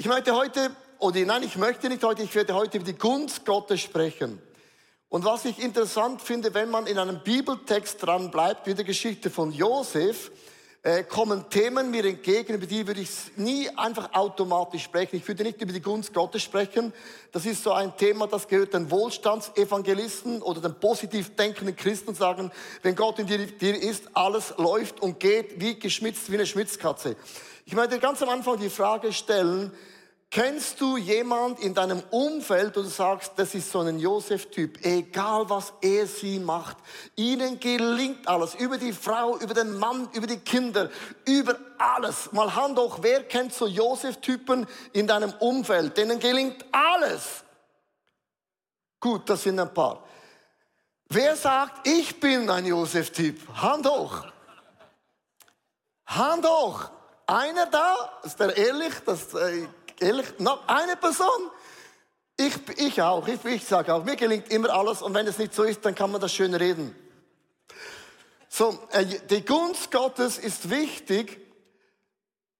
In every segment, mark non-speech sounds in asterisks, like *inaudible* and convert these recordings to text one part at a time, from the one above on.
Ich möchte heute, oder nein, ich möchte nicht heute, ich werde heute über die Gunst Gottes sprechen. Und was ich interessant finde, wenn man in einem Bibeltext dran bleibt, wie der Geschichte von Josef, äh, kommen Themen mir entgegen, über die würde ich nie einfach automatisch sprechen. Ich würde nicht über die Gunst Gottes sprechen. Das ist so ein Thema, das gehört den Wohlstandsevangelisten oder den positiv denkenden Christen sagen, wenn Gott in dir, dir ist, alles läuft und geht wie geschmitzt, wie eine Schmitzkatze. Ich möchte ganz am Anfang die Frage stellen, Kennst du jemand in deinem Umfeld, du sagst, das ist so ein Josef-Typ, egal was er sie macht, ihnen gelingt alles, über die Frau, über den Mann, über die Kinder, über alles. Mal Hand hoch, wer kennt so Josef-Typen in deinem Umfeld, denen gelingt alles? Gut, das sind ein paar. Wer sagt, ich bin ein Josef-Typ? Hand hoch. Hand hoch. Einer da, ist der ehrlich, das, äh, Ehrlich, noch eine Person? Ich, ich auch, ich, ich sage auch, mir gelingt immer alles und wenn es nicht so ist, dann kann man das schön reden. So, äh, die Gunst Gottes ist wichtig,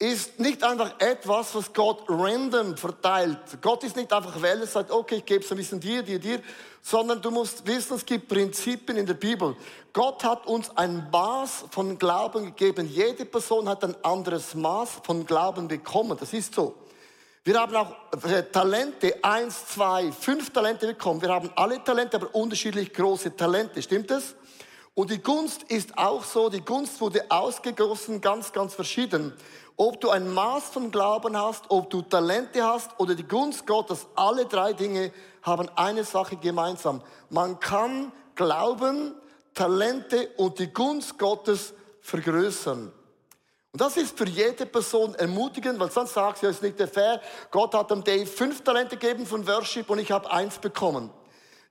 ist nicht einfach etwas, was Gott random verteilt. Gott ist nicht einfach Welle, sagt, okay, ich gebe es ein bisschen dir, dir, dir, sondern du musst wissen, es gibt Prinzipien in der Bibel. Gott hat uns ein Maß von Glauben gegeben. Jede Person hat ein anderes Maß von Glauben bekommen. Das ist so. Wir haben auch äh, Talente, eins, zwei, fünf Talente bekommen. Wir haben alle Talente, aber unterschiedlich große Talente. Stimmt es? Und die Gunst ist auch so. Die Gunst wurde ausgegossen, ganz, ganz verschieden. Ob du ein Maß von Glauben hast, ob du Talente hast oder die Gunst Gottes, alle drei Dinge haben eine Sache gemeinsam. Man kann Glauben, Talente und die Gunst Gottes vergrößern. Und das ist für jede Person ermutigend, weil sonst sagst du, ja, ist nicht fair. Gott hat dem Dave fünf Talente gegeben von Worship und ich habe eins bekommen.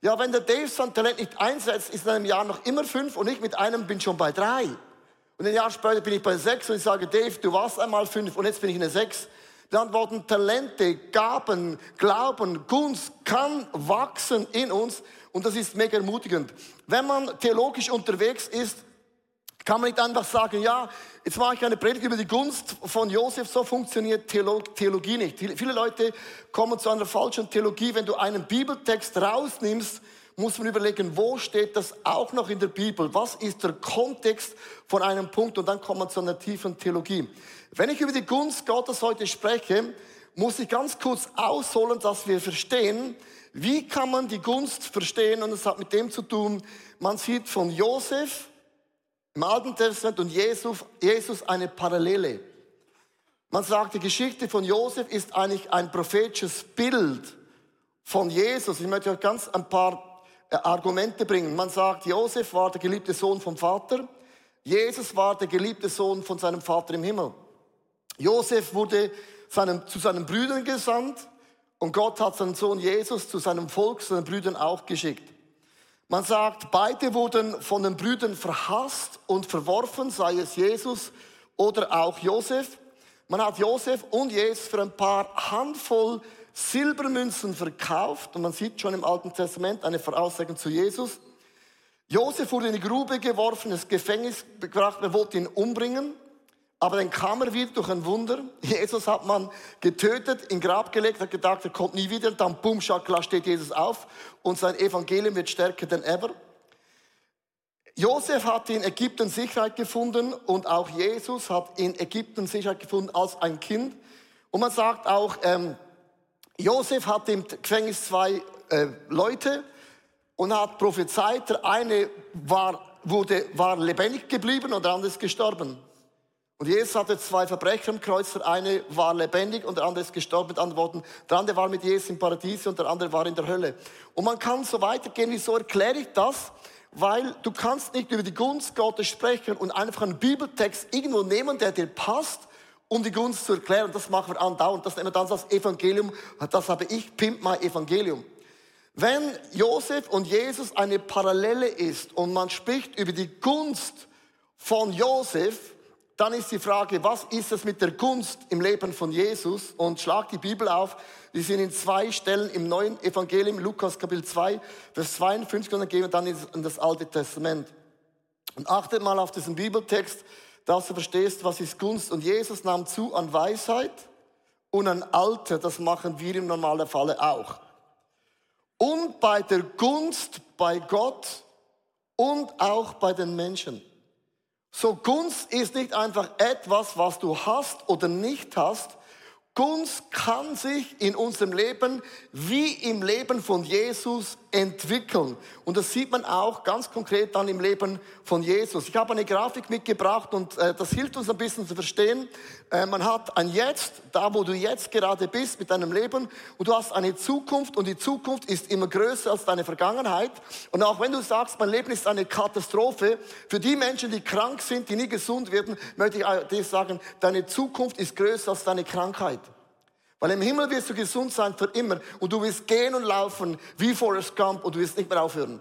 Ja, wenn der Dave sein Talent nicht einsetzt, ist in einem Jahr noch immer fünf und ich mit einem bin schon bei drei. Und ein Jahr später bin ich bei sechs und ich sage, Dave, du warst einmal fünf und jetzt bin ich in der sechs. Wir antworten, Talente, Gaben, Glauben, Gunst kann wachsen in uns und das ist mega ermutigend. Wenn man theologisch unterwegs ist, kann man nicht einfach sagen, ja, jetzt mache ich eine Predigt über die Gunst von Josef, so funktioniert Theologie nicht. Viele Leute kommen zu einer falschen Theologie. Wenn du einen Bibeltext rausnimmst, muss man überlegen, wo steht das auch noch in der Bibel? Was ist der Kontext von einem Punkt? Und dann kommt man zu einer tiefen Theologie. Wenn ich über die Gunst Gottes heute spreche, muss ich ganz kurz ausholen, dass wir verstehen, wie kann man die Gunst verstehen? Und es hat mit dem zu tun, man sieht von Josef, im Alten Testament und Jesus, Jesus eine Parallele. Man sagt, die Geschichte von Josef ist eigentlich ein prophetisches Bild von Jesus. Ich möchte euch ganz ein paar äh, Argumente bringen. Man sagt, Josef war der geliebte Sohn vom Vater. Jesus war der geliebte Sohn von seinem Vater im Himmel. Josef wurde seinem, zu seinen Brüdern gesandt und Gott hat seinen Sohn Jesus zu seinem Volk, seinen Brüdern auch geschickt. Man sagt, beide wurden von den Brüdern verhasst und verworfen, sei es Jesus oder auch Josef. Man hat Josef und Jesus für ein paar Handvoll Silbermünzen verkauft und man sieht schon im Alten Testament eine Voraussagung zu Jesus. Josef wurde in die Grube geworfen, ins Gefängnis gebracht, man wollte ihn umbringen. Aber dann kam er wieder durch ein Wunder. *laughs* Jesus hat man getötet, in Grab gelegt, hat gedacht, er kommt nie wieder. Und dann, boom, schakla, steht Jesus auf und sein Evangelium wird stärker denn ever. Josef hat in Ägypten Sicherheit gefunden und auch Jesus hat in Ägypten Sicherheit gefunden als ein Kind. Und man sagt auch, ähm, Josef hat im Gefängnis zwei äh, Leute und hat prophezeit. Der eine war, wurde, war lebendig geblieben und der andere ist gestorben. Und Jesus hatte zwei Verbrecher am Kreuz. Der eine war lebendig und der andere ist gestorben. Mit anderen Worten, der andere war mit Jesus im Paradies und der andere war in der Hölle. Und man kann so weitergehen. Wieso erkläre ich das? Weil du kannst nicht über die Gunst Gottes sprechen und einfach einen Bibeltext irgendwo nehmen, der dir passt, um die Gunst zu erklären. Das machen wir andauernd. Das nennen wir dann das Evangelium. Das habe ich, pimp my Evangelium. Wenn Josef und Jesus eine Parallele ist und man spricht über die Gunst von Josef, dann ist die Frage, was ist es mit der Gunst im Leben von Jesus? Und schlag die Bibel auf. Wir sind in zwei Stellen im neuen Evangelium, Lukas Kapitel 2, Vers 52, und dann gehen wir dann in das Alte Testament. Und achtet mal auf diesen Bibeltext, dass du verstehst, was ist Gunst. Und Jesus nahm zu an Weisheit und ein Alter, das machen wir im normalen Falle auch. Und bei der Gunst bei Gott und auch bei den Menschen. So Gunst ist nicht einfach etwas, was du hast oder nicht hast, Gunst kann sich in unserem Leben wie im Leben von Jesus entwickeln. Und das sieht man auch ganz konkret dann im Leben von Jesus. Ich habe eine Grafik mitgebracht und äh, das hilft uns ein bisschen zu verstehen. Äh, man hat ein Jetzt, da wo du jetzt gerade bist mit deinem Leben und du hast eine Zukunft und die Zukunft ist immer größer als deine Vergangenheit. Und auch wenn du sagst, mein Leben ist eine Katastrophe, für die Menschen, die krank sind, die nie gesund werden, möchte ich dir sagen, deine Zukunft ist größer als deine Krankheit. Weil im Himmel wirst du gesund sein für immer und du wirst gehen und laufen wie Forrest Gump und du wirst nicht mehr aufhören.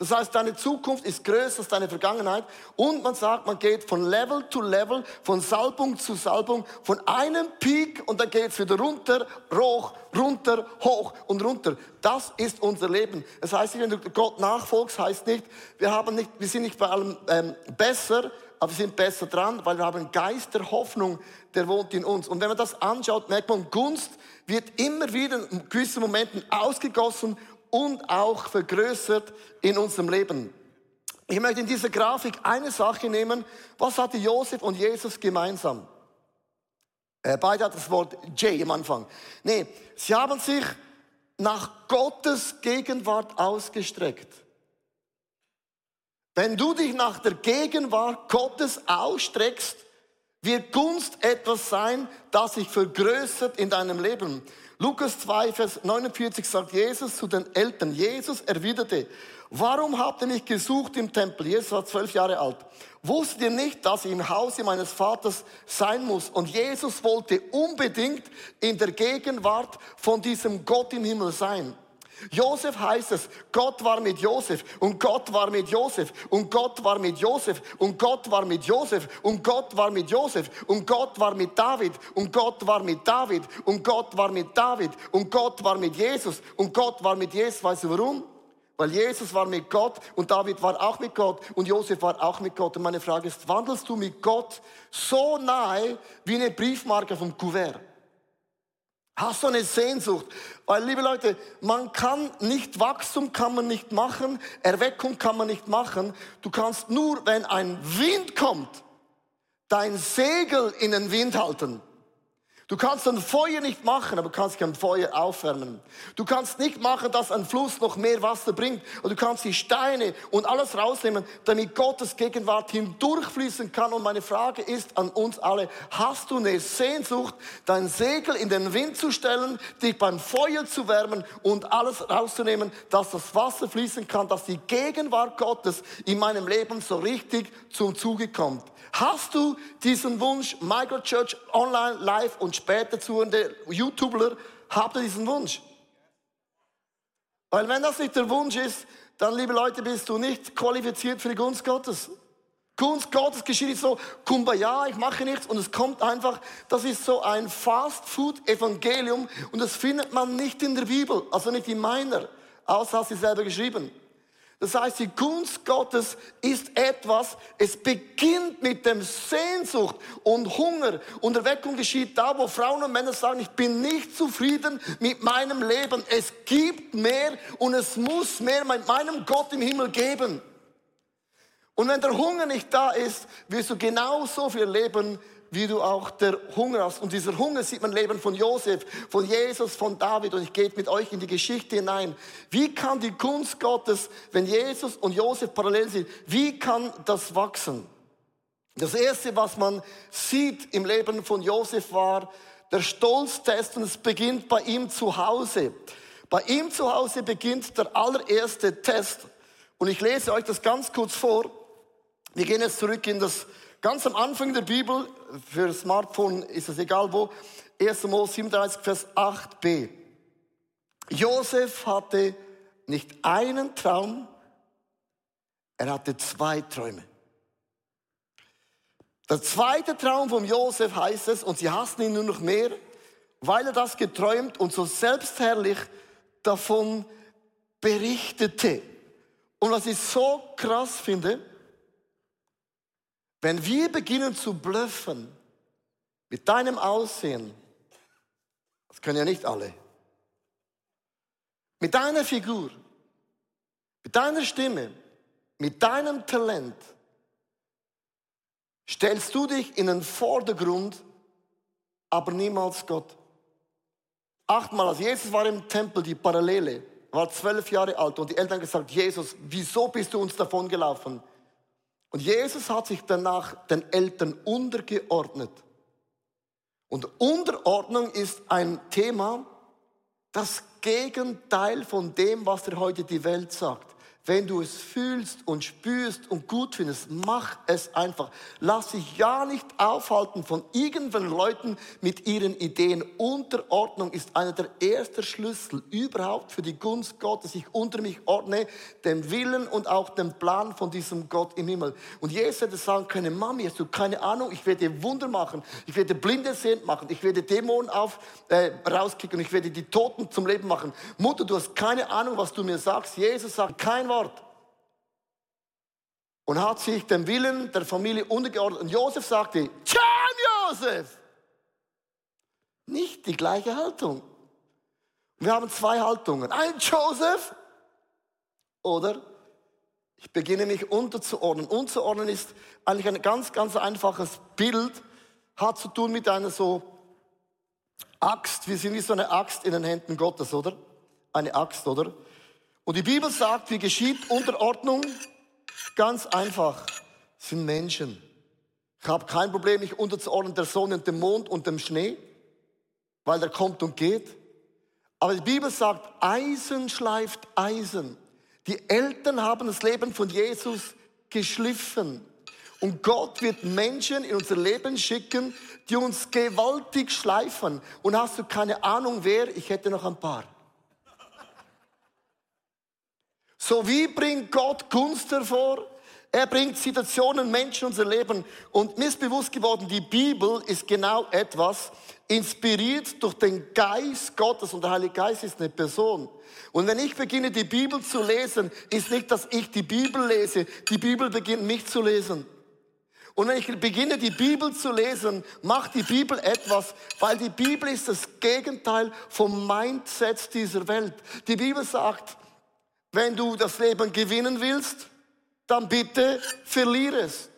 Das heißt, deine Zukunft ist größer als deine Vergangenheit und man sagt, man geht von Level zu Level, von Salbung zu Salbung, von einem Peak und dann geht's wieder runter, hoch, runter, hoch und runter. Das ist unser Leben. Das heißt, wenn du Gott nachfolgst, heißt nicht, wir haben nicht, wir sind nicht bei allem ähm, besser, aber wir sind besser dran, weil wir haben einen Geist der Hoffnung, der wohnt in uns. Und wenn man das anschaut, merkt man, Gunst wird immer wieder in gewissen Momenten ausgegossen und auch vergrößert in unserem Leben. Ich möchte in dieser Grafik eine Sache nehmen. Was hatte Josef und Jesus gemeinsam? Äh, beide hat das Wort J am Anfang. Nee, sie haben sich nach Gottes Gegenwart ausgestreckt. Wenn du dich nach der Gegenwart Gottes ausstreckst, wird Gunst etwas sein, das sich vergrößert in deinem Leben. Lukas 2, Vers 49 sagt Jesus zu den Eltern. Jesus erwiderte, warum habt ihr mich gesucht im Tempel? Jesus war zwölf Jahre alt. Wusstet ihr nicht, dass ich im Hause meines Vaters sein muss? Und Jesus wollte unbedingt in der Gegenwart von diesem Gott im Himmel sein. Josef heißt es, Gott war mit Josef und Gott war mit Josef und Gott war mit Josef und Gott war mit Josef und Gott war mit Josef und Gott war mit David und Gott war mit David und Gott war mit David und Gott war mit Jesus und Gott war mit Jesus. Weißt du warum? Weil Jesus war mit Gott und David war auch mit Gott und Josef war auch mit Gott. Und meine Frage ist, wandelst du mit Gott so nahe wie eine Briefmarke vom Kuvert? Hast du eine Sehnsucht? Weil, liebe Leute, man kann nicht Wachstum kann man nicht machen, Erweckung kann man nicht machen. Du kannst nur, wenn ein Wind kommt, dein Segel in den Wind halten. Du kannst ein Feuer nicht machen, aber du kannst kein Feuer aufwärmen. Du kannst nicht machen, dass ein Fluss noch mehr Wasser bringt. Und du kannst die Steine und alles rausnehmen, damit Gottes Gegenwart hindurchfließen kann. Und meine Frage ist an uns alle, hast du eine Sehnsucht, dein Segel in den Wind zu stellen, dich beim Feuer zu wärmen und alles rauszunehmen, dass das Wasser fließen kann, dass die Gegenwart Gottes in meinem Leben so richtig zum Zuge kommt? Hast du diesen Wunsch, Microchurch online, live und später zuhörende YouTuber, habt ihr diesen Wunsch? Weil wenn das nicht der Wunsch ist, dann, liebe Leute, bist du nicht qualifiziert für die Gunst Gottes. Gunst Gottes geschieht nicht so, Kumbaya, ich mache nichts und es kommt einfach, das ist so ein Fast-Food-Evangelium und das findet man nicht in der Bibel, also nicht in meiner, außer hast du selber geschrieben. Das heißt, die Gunst Gottes ist etwas, es beginnt mit dem Sehnsucht und Hunger. Und Erweckung geschieht da, wo Frauen und Männer sagen, ich bin nicht zufrieden mit meinem Leben. Es gibt mehr und es muss mehr mit meinem Gott im Himmel geben. Und wenn der Hunger nicht da ist, wirst du genauso viel leben, wie du auch der Hunger hast. Und dieser Hunger sieht man im Leben von Josef, von Jesus, von David. Und ich gehe mit euch in die Geschichte hinein. Wie kann die Kunst Gottes, wenn Jesus und Josef parallel sind, wie kann das wachsen? Das erste, was man sieht im Leben von Josef war der Stolztest und es beginnt bei ihm zu Hause. Bei ihm zu Hause beginnt der allererste Test. Und ich lese euch das ganz kurz vor. Wir gehen jetzt zurück in das Ganz am Anfang der Bibel, für Smartphone ist es egal wo, 1. Mose 37, Vers 8b. Josef hatte nicht einen Traum, er hatte zwei Träume. Der zweite Traum von Josef heißt es, und sie hassen ihn nur noch mehr, weil er das geträumt und so selbstherrlich davon berichtete. Und was ich so krass finde, wenn wir beginnen zu blöffen mit deinem Aussehen, Das können ja nicht alle. Mit deiner Figur, mit deiner Stimme, mit deinem Talent stellst du dich in den Vordergrund, aber niemals Gott. Achtmal, als Jesus war im Tempel, die Parallele, war zwölf Jahre alt und die Eltern gesagt, Jesus, wieso bist du uns davon gelaufen? Und Jesus hat sich danach den Eltern untergeordnet. Und Unterordnung ist ein Thema, das Gegenteil von dem, was dir heute die Welt sagt. Wenn du es fühlst und spürst und gut findest, mach es einfach. Lass dich ja nicht aufhalten von irgendwelchen Leuten mit ihren Ideen. Unterordnung ist einer der ersten Schlüssel überhaupt für die Gunst Gottes. Ich unter mich ordne den Willen und auch den Plan von diesem Gott im Himmel. Und Jesus hätte sagen können, Mami, hast du keine Ahnung, ich werde Wunder machen, ich werde Blinde sehend machen, ich werde Dämonen auf, äh, rauskicken, ich werde die Toten zum Leben machen. Mutter, du hast keine Ahnung, was du mir sagst. Jesus sagt kein Wort Wort. Und hat sich dem Willen der Familie untergeordnet. Und Josef sagte, John Josef! Nicht die gleiche Haltung. Wir haben zwei Haltungen. Ein Joseph oder ich beginne mich unterzuordnen. Unterzuordnen ist eigentlich ein ganz, ganz einfaches Bild, hat zu tun mit einer so Axt. Wir sind wie so eine Axt in den Händen Gottes, oder? Eine Axt, oder? Und die Bibel sagt, wie geschieht Unterordnung? Ganz einfach, sind Menschen. Ich habe kein Problem, mich unterzuordnen der Sonne und dem Mond und dem Schnee, weil der kommt und geht. Aber die Bibel sagt, Eisen schleift Eisen. Die Eltern haben das Leben von Jesus geschliffen. Und Gott wird Menschen in unser Leben schicken, die uns gewaltig schleifen. Und hast du keine Ahnung wer? Ich hätte noch ein paar. So wie bringt Gott Gunst hervor? Er bringt Situationen, Menschen unser Leben. Und mir ist bewusst geworden, die Bibel ist genau etwas, inspiriert durch den Geist Gottes. Und der Heilige Geist ist eine Person. Und wenn ich beginne, die Bibel zu lesen, ist nicht, dass ich die Bibel lese. Die Bibel beginnt mich zu lesen. Und wenn ich beginne, die Bibel zu lesen, macht die Bibel etwas, weil die Bibel ist das Gegenteil vom Mindset dieser Welt. Die Bibel sagt, wenn du das Leben gewinnen willst, dann bitte verliere es.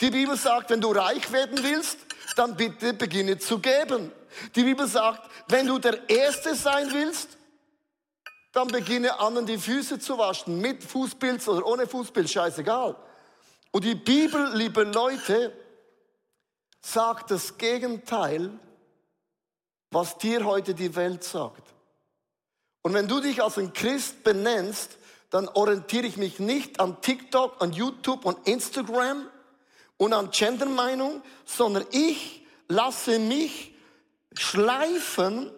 Die Bibel sagt, wenn du reich werden willst, dann bitte beginne zu geben. Die Bibel sagt, wenn du der Erste sein willst, dann beginne anderen die Füße zu waschen, mit Fußpilz oder ohne Fußpilz, scheißegal. Und die Bibel, liebe Leute, sagt das Gegenteil, was dir heute die Welt sagt. Und wenn du dich als ein Christ benennst, dann orientiere ich mich nicht an TikTok, an YouTube und Instagram und an Gendermeinung, sondern ich lasse mich schleifen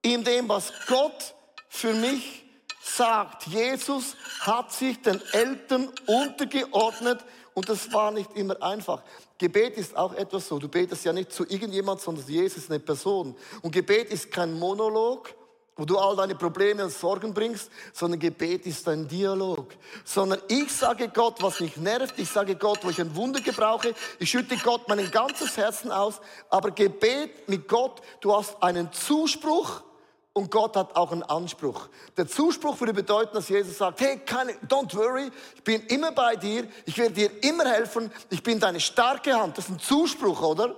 in dem, was Gott für mich sagt. Jesus hat sich den Eltern untergeordnet und das war nicht immer einfach. Gebet ist auch etwas so. Du betest ja nicht zu irgendjemand, sondern Jesus ist eine Person. Und Gebet ist kein Monolog, wo du all deine Probleme und Sorgen bringst, sondern Gebet ist ein Dialog. Sondern ich sage Gott, was mich nervt, ich sage Gott, wo ich ein Wunder gebrauche, ich schütte Gott mein ganzes Herzen aus, aber Gebet mit Gott, du hast einen Zuspruch und Gott hat auch einen Anspruch. Der Zuspruch würde bedeuten, dass Jesus sagt, hey, keine, don't worry, ich bin immer bei dir, ich werde dir immer helfen, ich bin deine starke Hand. Das ist ein Zuspruch, oder?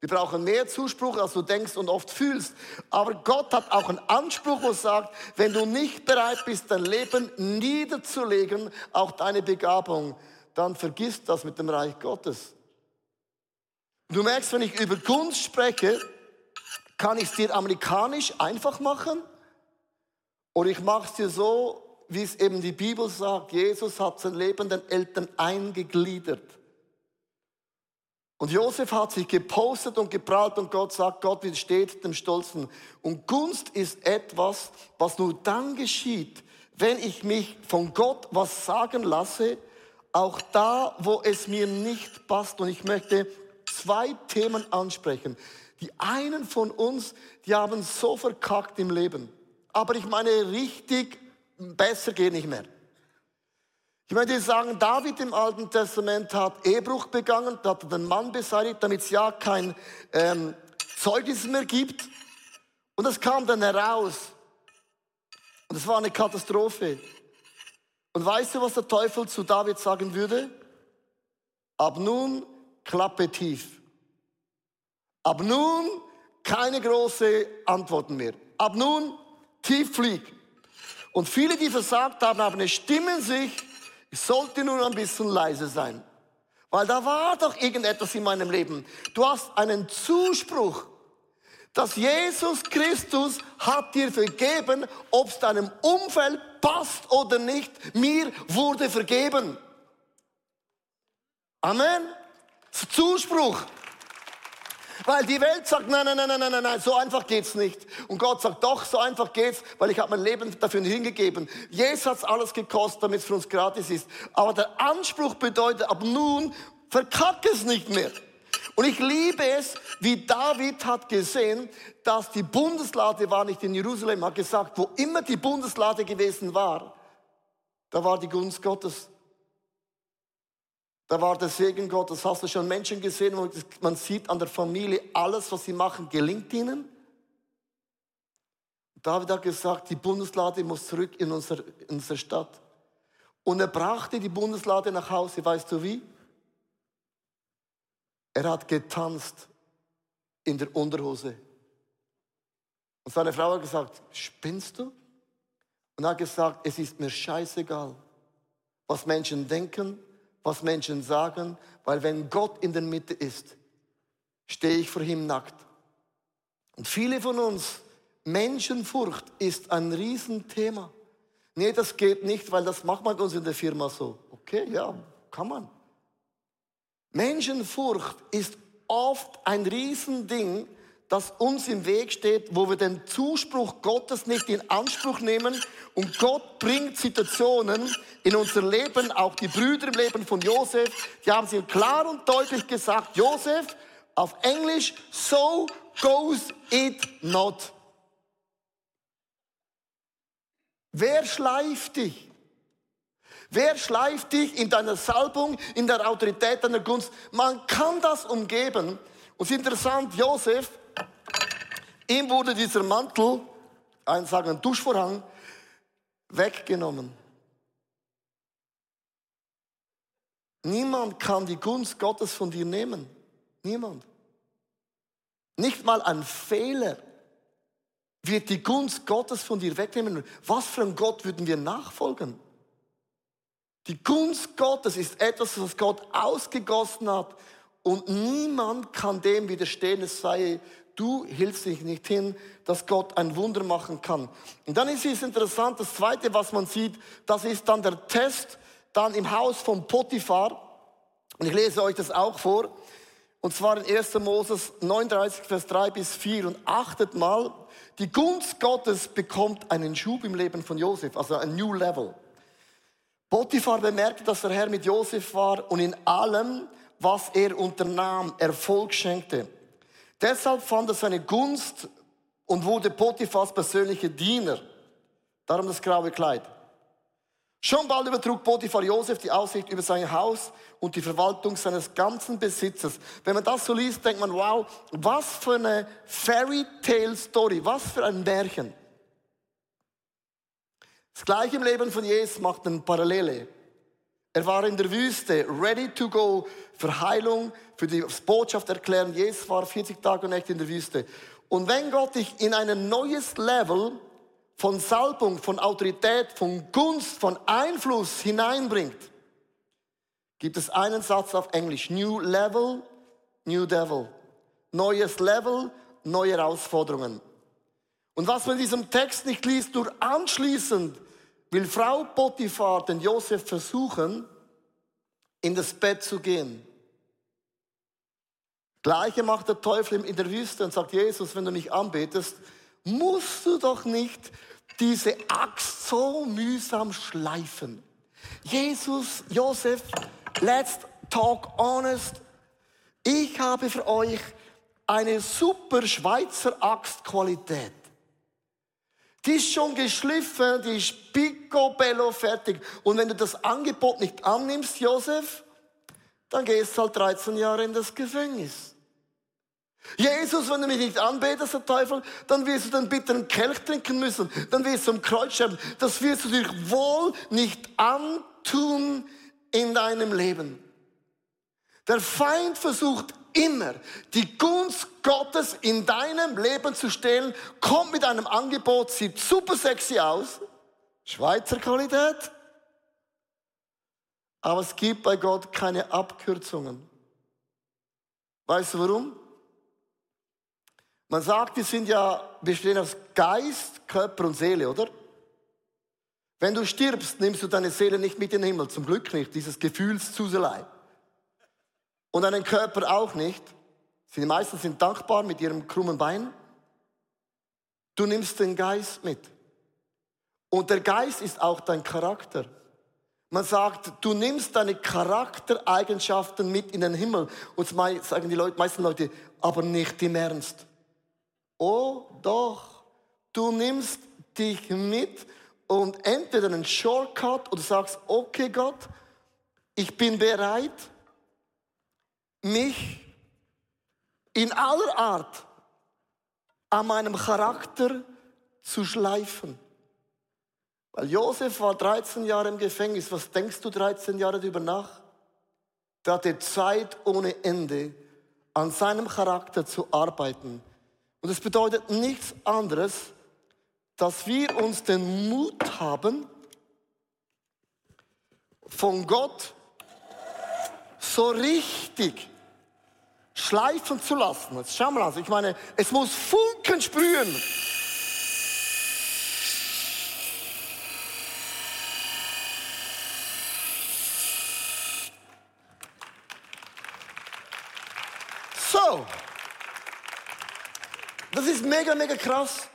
Wir brauchen mehr Zuspruch, als du denkst und oft fühlst. Aber Gott hat auch einen Anspruch, er sagt, wenn du nicht bereit bist, dein Leben niederzulegen, auch deine Begabung, dann vergiss das mit dem Reich Gottes. Du merkst, wenn ich über Gunst spreche, kann ich es dir amerikanisch einfach machen oder ich mache es dir so, wie es eben die Bibel sagt. Jesus hat sein Leben den Eltern eingegliedert. Und Josef hat sich gepostet und geprahlt und Gott sagt, Gott widersteht dem Stolzen. Und Gunst ist etwas, was nur dann geschieht, wenn ich mich von Gott was sagen lasse, auch da, wo es mir nicht passt. Und ich möchte zwei Themen ansprechen. Die einen von uns, die haben so verkackt im Leben. Aber ich meine, richtig besser geht nicht mehr. Ich möchte sagen, David im Alten Testament hat Ehebruch begangen, hat den Mann beseitigt, damit es ja kein ähm, Zeugnis mehr gibt. Und das kam dann heraus. Und es war eine Katastrophe. Und weißt du, was der Teufel zu David sagen würde? Ab nun Klappe tief. Ab nun keine große Antworten mehr. Ab nun tief flieg. Und viele, die versagt haben, haben eine Stimme in sich, ich sollte nur ein bisschen leise sein. Weil da war doch irgendetwas in meinem Leben. Du hast einen Zuspruch, dass Jesus Christus hat dir vergeben, ob es deinem Umfeld passt oder nicht. Mir wurde vergeben. Amen. Zuspruch. Weil die Welt sagt, nein, nein, nein, nein, nein, nein, so einfach geht's nicht. Und Gott sagt, doch, so einfach geht's, weil ich habe mein Leben dafür hingegeben. Jesus hat's alles gekostet, damit es für uns gratis ist. Aber der Anspruch bedeutet, ab nun verkack es nicht mehr. Und ich liebe es, wie David hat gesehen, dass die Bundeslade war nicht in Jerusalem, hat gesagt, wo immer die Bundeslade gewesen war, da war die Gunst Gottes. Da war der Segen Gottes. Hast du schon Menschen gesehen, wo man sieht an der Familie, alles, was sie machen, gelingt ihnen? David hat gesagt, die Bundeslade muss zurück in unsere, in unsere Stadt. Und er brachte die Bundeslade nach Hause. Weißt du wie? Er hat getanzt in der Unterhose. Und seine Frau hat gesagt, spinnst du? Und er hat gesagt, es ist mir scheißegal, was Menschen denken, was Menschen sagen, weil wenn Gott in der Mitte ist, stehe ich vor ihm nackt. Und viele von uns, Menschenfurcht ist ein Riesenthema. Nee, das geht nicht, weil das macht man uns in der Firma so. Okay, ja, kann man. Menschenfurcht ist oft ein Riesending, das uns im Weg steht, wo wir den Zuspruch Gottes nicht in Anspruch nehmen und Gott bringt Situationen in unser Leben, auch die Brüder im Leben von Josef, die haben sie klar und deutlich gesagt, Josef, auf Englisch, so goes it not. Wer schleift dich? Wer schleift dich in deiner Salbung, in der Autorität deiner Gunst? Man kann das umgeben. Und es ist interessant, Josef, Ihm wurde dieser Mantel, ein sagen ein Duschvorhang, weggenommen. Niemand kann die Gunst Gottes von dir nehmen. Niemand. Nicht mal ein Fehler wird die Gunst Gottes von dir wegnehmen. Was für ein Gott würden wir nachfolgen? Die Gunst Gottes ist etwas, was Gott ausgegossen hat und niemand kann dem widerstehen, es sei du hilfst dich nicht hin, dass Gott ein Wunder machen kann. Und dann ist es interessant, das Zweite, was man sieht, das ist dann der Test dann im Haus von Potiphar. Und ich lese euch das auch vor. Und zwar in 1. Moses 39, Vers 3 bis 4. Und achtet mal, die Gunst Gottes bekommt einen Schub im Leben von Josef, also ein New Level. Potiphar bemerkte, dass der Herr mit Josef war und in allem, was er unternahm, Erfolg schenkte. Deshalb fand er seine Gunst und wurde Potiphas persönlicher Diener. Darum das graue Kleid. Schon bald übertrug Potiphar Josef die Aussicht über sein Haus und die Verwaltung seines ganzen Besitzes. Wenn man das so liest, denkt man, wow, was für eine Fairy Tale Story, was für ein Märchen. Das gleiche im Leben von Jesus macht eine Parallele. Er war in der Wüste, ready to go für Heilung, für die Botschaft erklären. Jesus war 40 Tage und Nächte in der Wüste. Und wenn Gott dich in ein neues Level von Salbung, von Autorität, von Gunst, von Einfluss hineinbringt, gibt es einen Satz auf Englisch. New Level, New Devil. Neues Level, neue Herausforderungen. Und was man in diesem Text nicht liest, nur anschließend will Frau Potiphar den Josef versuchen, in das Bett zu gehen. Gleiche macht der Teufel in der Wüste und sagt, Jesus, wenn du mich anbetest, musst du doch nicht diese Axt so mühsam schleifen. Jesus, Josef, let's talk honest. Ich habe für euch eine super Schweizer Axtqualität. Die ist schon geschliffen, die ist picobello fertig. Und wenn du das Angebot nicht annimmst, Josef, dann gehst du halt 13 Jahre in das Gefängnis. Jesus, wenn du mich nicht anbetest, der Teufel, dann wirst du den bitteren Kelch trinken müssen. Dann wirst du am Kreuz sterben. Das wirst du dir wohl nicht antun in deinem Leben. Der Feind versucht immer, die Gunst Gottes in deinem Leben zu stehlen, kommt mit einem Angebot, sieht super sexy aus, Schweizer Qualität, aber es gibt bei Gott keine Abkürzungen. Weißt du warum? Man sagt, wir sind ja, bestehen aus Geist, Körper und Seele, oder? Wenn du stirbst, nimmst du deine Seele nicht mit in den Himmel, zum Glück nicht, dieses Gefühlszuselei. Und deinen Körper auch nicht. Die meisten sind dankbar mit ihrem krummen Bein. Du nimmst den Geist mit. Und der Geist ist auch dein Charakter. Man sagt, du nimmst deine Charaktereigenschaften mit in den Himmel. Und sagen die Leute, meisten Leute, aber nicht im Ernst. Oh doch, du nimmst dich mit und entweder einen Shortcut oder sagst, okay Gott, ich bin bereit, mich in aller Art an meinem Charakter zu schleifen. Weil Josef war 13 Jahre im Gefängnis. Was denkst du 13 Jahre darüber nach? Der hatte Zeit ohne Ende, an seinem Charakter zu arbeiten. Und es bedeutet nichts anderes, dass wir uns den Mut haben, von Gott so richtig schleifen zu lassen. Jetzt schau mal an. Ich meine, es muss Funken sprühen. So. Das ist mega, mega krass.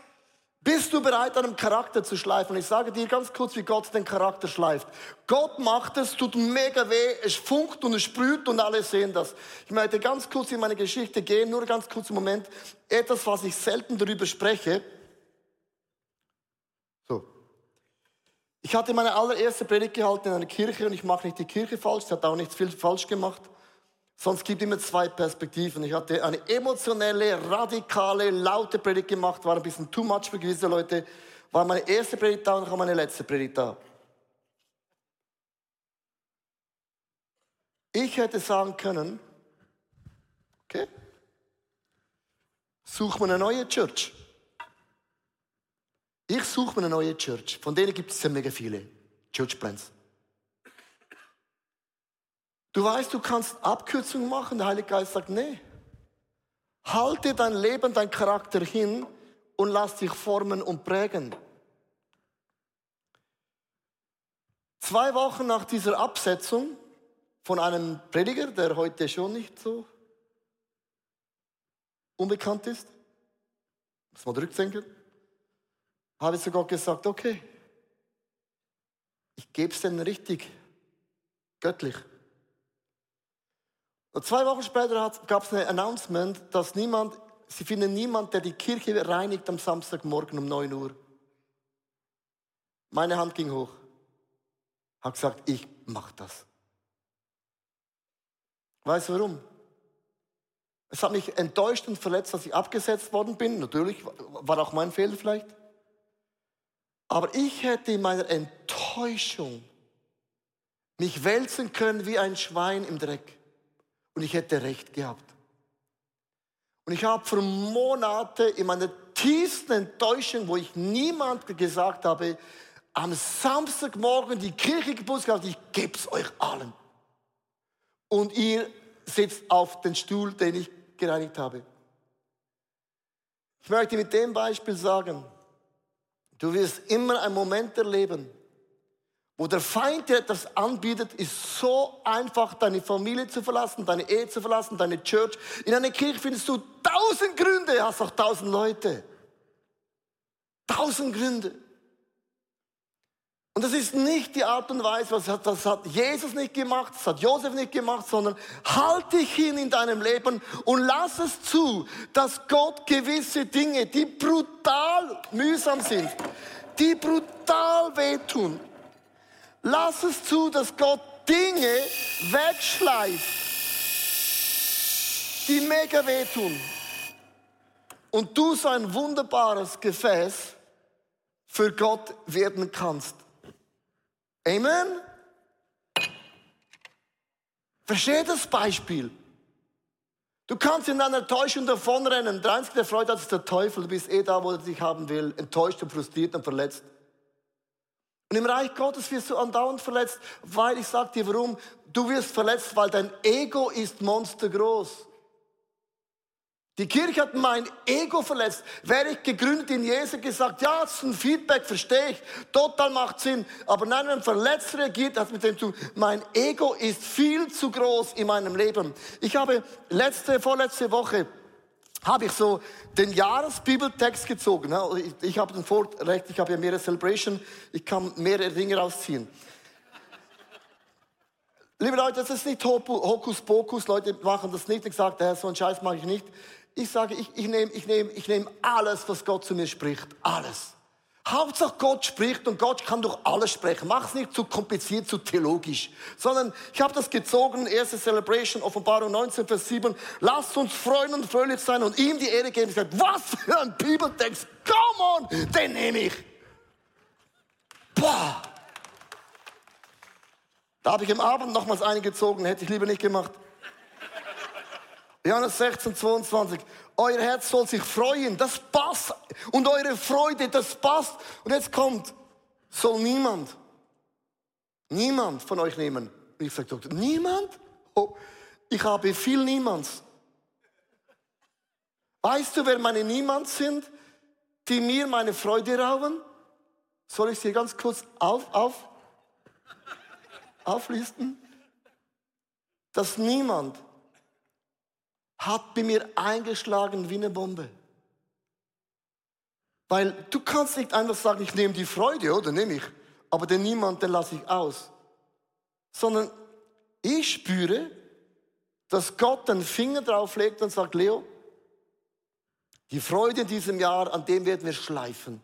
Bist du bereit, deinem Charakter zu schleifen? Ich sage dir ganz kurz, wie Gott den Charakter schleift. Gott macht es, tut mega weh, es funkt und es sprüht und alle sehen das. Ich möchte ganz kurz in meine Geschichte gehen, nur ganz kurz im Moment. Etwas, was ich selten darüber spreche. So. Ich hatte meine allererste Predigt gehalten in einer Kirche und ich mache nicht die Kirche falsch, sie hat auch nicht viel falsch gemacht. Sonst gibt immer zwei Perspektiven. Ich hatte eine emotionelle, radikale, laute Predigt gemacht, war ein bisschen too much für gewisse Leute. War meine erste Predigt da und dann meine letzte Predigt da. Ich hätte sagen können, okay, such mir eine neue Church. Ich suche mir eine neue Church. Von denen gibt es ja mega viele Church Plans. Du weißt, du kannst Abkürzungen machen. Der Heilige Geist sagt, nee. Halte dein Leben, dein Charakter hin und lass dich formen und prägen. Zwei Wochen nach dieser Absetzung von einem Prediger, der heute schon nicht so unbekannt ist, muss man zurückdenken, habe ich Gott gesagt, okay, ich gebe es denen richtig, göttlich. Zwei Wochen später gab es ein Announcement, dass niemand, sie finden niemand, der die Kirche reinigt am Samstagmorgen um 9 Uhr. Meine Hand ging hoch. Hat gesagt, ich mach das. Weißt du warum? Es hat mich enttäuscht und verletzt, dass ich abgesetzt worden bin. Natürlich war auch mein Fehler vielleicht. Aber ich hätte in meiner Enttäuschung mich wälzen können wie ein Schwein im Dreck. Und ich hätte recht gehabt. Und ich habe für Monate in meiner tiefsten Enttäuschung, wo ich niemand gesagt habe, am Samstagmorgen die Kirche geputzt gehabt, ich gebe es euch allen. Und ihr sitzt auf den Stuhl, den ich gereinigt habe. Ich möchte mit dem Beispiel sagen, du wirst immer einen Moment erleben, wo der Feind dir etwas anbietet, ist so einfach, deine Familie zu verlassen, deine Ehe zu verlassen, deine Church. In einer Kirche findest du tausend Gründe, hast auch tausend Leute. Tausend Gründe. Und das ist nicht die Art und Weise, was hat, das hat Jesus nicht gemacht, das hat Josef nicht gemacht, sondern halt dich hin in deinem Leben und lass es zu, dass Gott gewisse Dinge, die brutal mühsam sind, die brutal wehtun, Lass es zu, dass Gott Dinge wegschleift, die mega wehtun. und du so ein wunderbares Gefäß für Gott werden kannst. Amen? Versteht das Beispiel? Du kannst in einer Täuschung davonrennen. Der Einzige, der Freude hat, ist der Teufel. Du bist eh da, wo er dich haben will. Enttäuscht und frustriert und verletzt. Und im Reich Gottes wirst du andauernd verletzt, weil ich sag dir warum. Du wirst verletzt, weil dein Ego ist monstergroß. Die Kirche hat mein Ego verletzt. Wäre ich gegründet in Jesus gesagt, ja, das ist ein Feedback, verstehe ich, total macht Sinn. Aber nein, wenn verletzt reagiert, hat mit dem zu mein Ego ist viel zu groß in meinem Leben. Ich habe letzte, vorletzte Woche habe ich so den Jahresbibeltext gezogen. Ich, ich habe den Vorrecht, ich habe ja mehrere Celebration, ich kann mehrere Dinge rausziehen. Liebe Leute, das ist nicht Hokuspokus, Leute machen das nicht. Ich sage, so einen Scheiß mache ich nicht. Ich sage, ich, ich nehme ich nehm, ich nehm alles, was Gott zu mir spricht. Alles. Hauptsache Gott spricht und Gott kann durch alles sprechen. Mach es nicht zu kompliziert, zu theologisch. Sondern ich habe das gezogen, erste Celebration, Offenbarung 19, Vers 7. Lasst uns freuen und fröhlich sein und ihm die Ehre geben. Ich sage, was für ein Bibeltext. Come on, den nehme ich. Boah. Da habe ich im Abend nochmals eingezogen, hätte ich lieber nicht gemacht. Johannes 16, 22. Euer Herz soll sich freuen, das passt. Und eure Freude, das passt. Und jetzt kommt, soll niemand, niemand von euch nehmen. Und ich sage, Doktor, niemand? Oh, ich habe viel Niemands. Weißt du, wer meine Niemands sind, die mir meine Freude rauben? Soll ich sie ganz kurz auf, auf, auflisten? Dass niemand hat bei mir eingeschlagen wie eine Bombe. Weil du kannst nicht einfach sagen, ich nehme die Freude, oder nehme ich, aber den niemand, den lasse ich aus. Sondern ich spüre, dass Gott den Finger drauf legt und sagt, Leo, die Freude in diesem Jahr, an dem werden wir schleifen.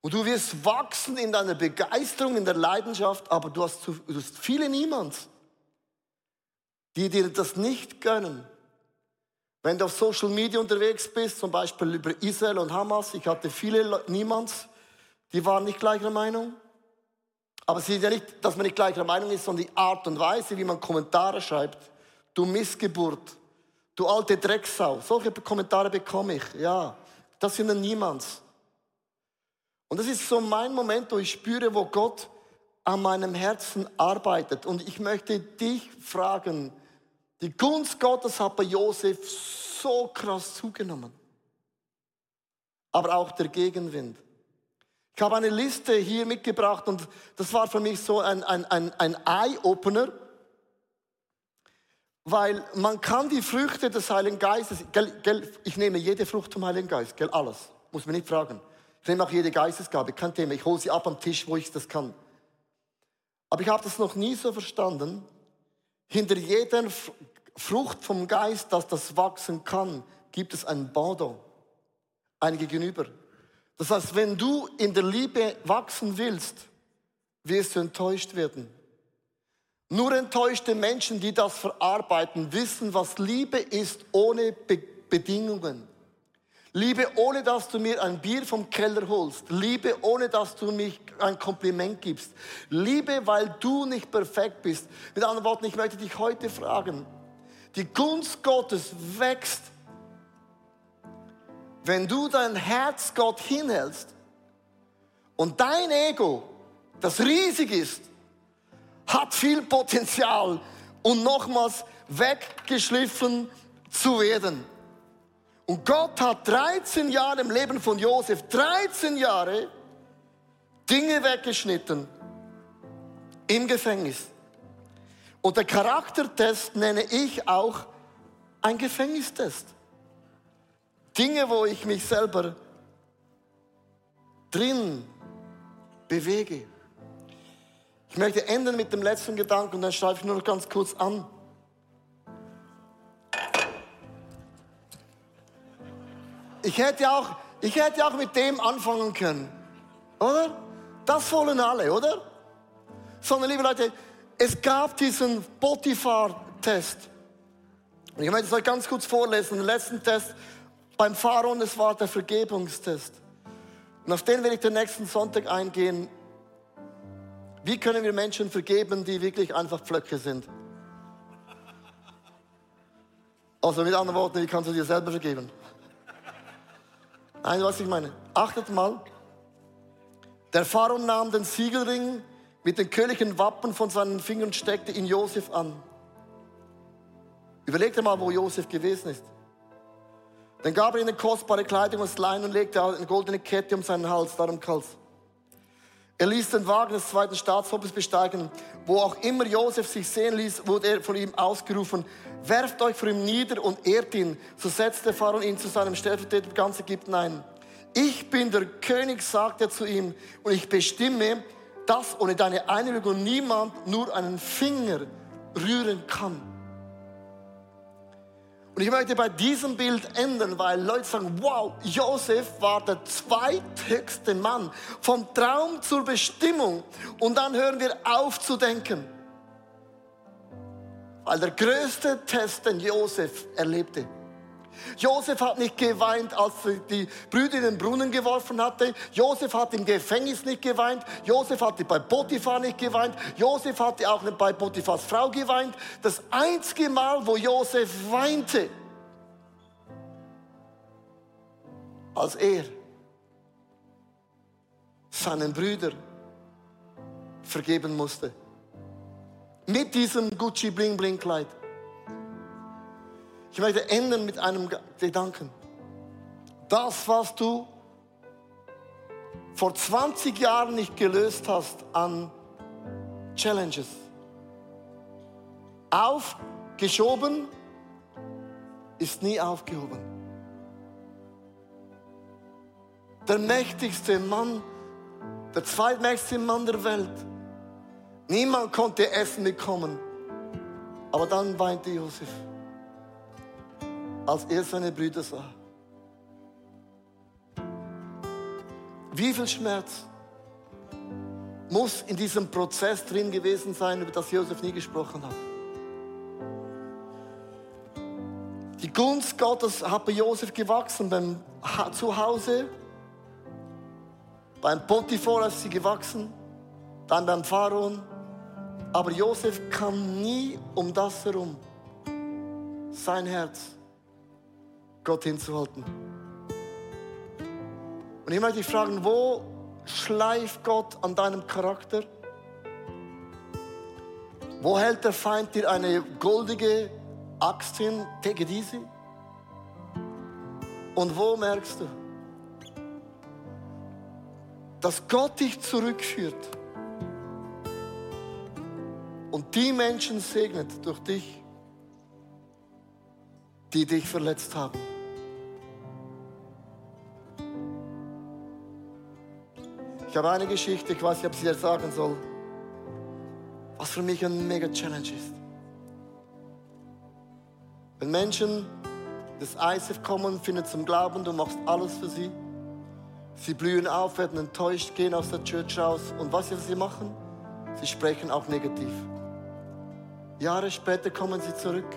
Und du wirst wachsen in deiner Begeisterung, in der Leidenschaft, aber du hast, zu, du hast viele Niemands, die dir das nicht gönnen. Wenn du auf Social Media unterwegs bist, zum Beispiel über Israel und Hamas, ich hatte viele Niemands, die waren nicht gleicher Meinung. Aber es ist ja nicht, dass man nicht gleicher Meinung ist, sondern die Art und Weise, wie man Kommentare schreibt. Du Missgeburt, du alte Drecksau. Solche Kommentare bekomme ich, ja. Das sind dann Niemands. Und das ist so mein Moment, wo ich spüre, wo Gott an meinem Herzen arbeitet. Und ich möchte dich fragen, die Gunst Gottes hat bei Josef so krass zugenommen. Aber auch der Gegenwind. Ich habe eine Liste hier mitgebracht und das war für mich so ein, ein, ein, ein Eye-Opener, weil man kann die Früchte des Heiligen Geistes, gell, gell, ich nehme jede Frucht vom Heiligen Geist, gell, alles, muss man nicht fragen. Ich nehme auch jede Geistesgabe, kein Thema, ich hole sie ab am Tisch, wo ich das kann. Aber ich habe das noch nie so verstanden, hinter jeder Frucht vom Geist, dass das wachsen kann, gibt es ein Bado, ein Gegenüber. Das heißt, wenn du in der Liebe wachsen willst, wirst du enttäuscht werden. Nur enttäuschte Menschen, die das verarbeiten, wissen, was Liebe ist ohne Be Bedingungen. Liebe, ohne dass du mir ein Bier vom Keller holst. Liebe, ohne dass du mich ein Kompliment gibst. Liebe, weil du nicht perfekt bist. Mit anderen Worten, ich möchte dich heute fragen, die Gunst Gottes wächst, wenn du dein Herz Gott hinhältst und dein Ego, das riesig ist, hat viel Potenzial und nochmals weggeschliffen zu werden. Und Gott hat 13 Jahre im Leben von Josef, 13 Jahre Dinge weggeschnitten im Gefängnis. Und der Charaktertest nenne ich auch ein Gefängnistest. Dinge, wo ich mich selber drin bewege. Ich möchte enden mit dem letzten Gedanken und dann schreibe ich nur noch ganz kurz an. Ich hätte auch, ich hätte auch mit dem anfangen können. Oder? Das wollen alle, oder? Sondern, liebe Leute, es gab diesen Potiphar-Test. Ich möchte es euch ganz kurz vorlesen. Den letzten Test beim Pharaon, es war der Vergebungstest. Und auf den werde ich den nächsten Sonntag eingehen. Wie können wir Menschen vergeben, die wirklich einfach Pflöcke sind? Also mit anderen Worten, wie kannst du dir selber vergeben? Nein, was ich meine. Achtet mal. Der Pharao nahm den Siegelring mit den königlichen Wappen von seinen Fingern und steckte ihn Josef an. Überlegt mal, wo Josef gewesen ist. Dann gab er ihm eine kostbare Kleidung aus Lein und legte eine goldene Kette um seinen Hals, darum Hals. Er ließ den Wagen des zweiten Staatshofes besteigen. Wo auch immer Josef sich sehen ließ, wurde er von ihm ausgerufen, werft euch vor ihm nieder und ehrt ihn. So setzte Pharaon ihn zu seinem Stellvertreter ganz Ägypten ein. Ich bin der König, sagt er zu ihm, und ich bestimme, dass ohne deine Einwilligung niemand nur einen Finger rühren kann. Und ich möchte bei diesem Bild enden, weil Leute sagen, wow, Josef war der zweithöchste Mann. Vom Traum zur Bestimmung. Und dann hören wir auf zu denken. Weil der größte Test, den Josef erlebte, Josef hat nicht geweint, als die Brüder in den Brunnen geworfen hatte. Josef hat im Gefängnis nicht geweint. Josef hatte bei Potiphar nicht geweint. Josef hatte auch nicht bei Potiphars Frau geweint. Das einzige Mal, wo Josef weinte, als er seinen Brüdern vergeben musste. Mit diesem Gucci Bling Bling Kleid. Ich möchte enden mit einem Gedanken. Das, was du vor 20 Jahren nicht gelöst hast an Challenges, aufgeschoben, ist nie aufgehoben. Der mächtigste Mann, der zweitmächtigste Mann der Welt. Niemand konnte Essen bekommen. Aber dann weinte Josef als er seine Brüder sah. Wie viel Schmerz muss in diesem Prozess drin gewesen sein, über das Josef nie gesprochen hat? Die Gunst Gottes hat bei Josef gewachsen, beim Zuhause, beim Potiphar ist sie gewachsen, dann beim Pharaon. Aber Josef kam nie um das herum. Sein Herz Gott hinzuhalten. Und ich möchte dich fragen, wo schleift Gott an deinem Charakter? Wo hält der Feind dir eine goldige Axt hin? Take it easy. Und wo merkst du, dass Gott dich zurückführt und die Menschen segnet durch dich, die dich verletzt haben? Ich habe eine Geschichte, ich weiß nicht, ob ich sie dir sagen soll, was für mich ein mega Challenge ist. Wenn Menschen des ISF kommen, finden zum Glauben, du machst alles für sie. Sie blühen auf, werden enttäuscht, gehen aus der Church raus. Und was sie machen? Sie sprechen auch negativ. Jahre später kommen sie zurück,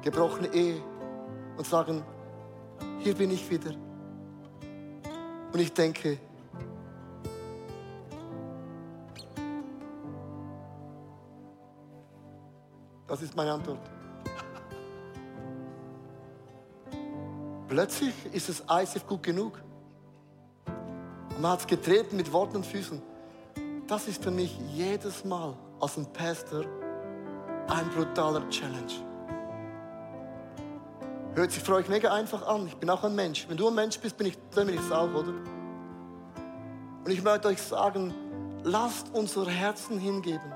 gebrochene Ehe, und sagen, hier bin ich wieder. Und ich denke, Das ist meine Antwort. Plötzlich ist es ISF gut genug. Und man hat es getreten mit Worten und Füßen. Das ist für mich jedes Mal als ein Pastor ein brutaler Challenge. Hört sich für euch mega einfach an. Ich bin auch ein Mensch. Wenn du ein Mensch bist, bin ich, dann bin ich es auch, oder? Und ich möchte euch sagen, lasst unser Herzen hingeben.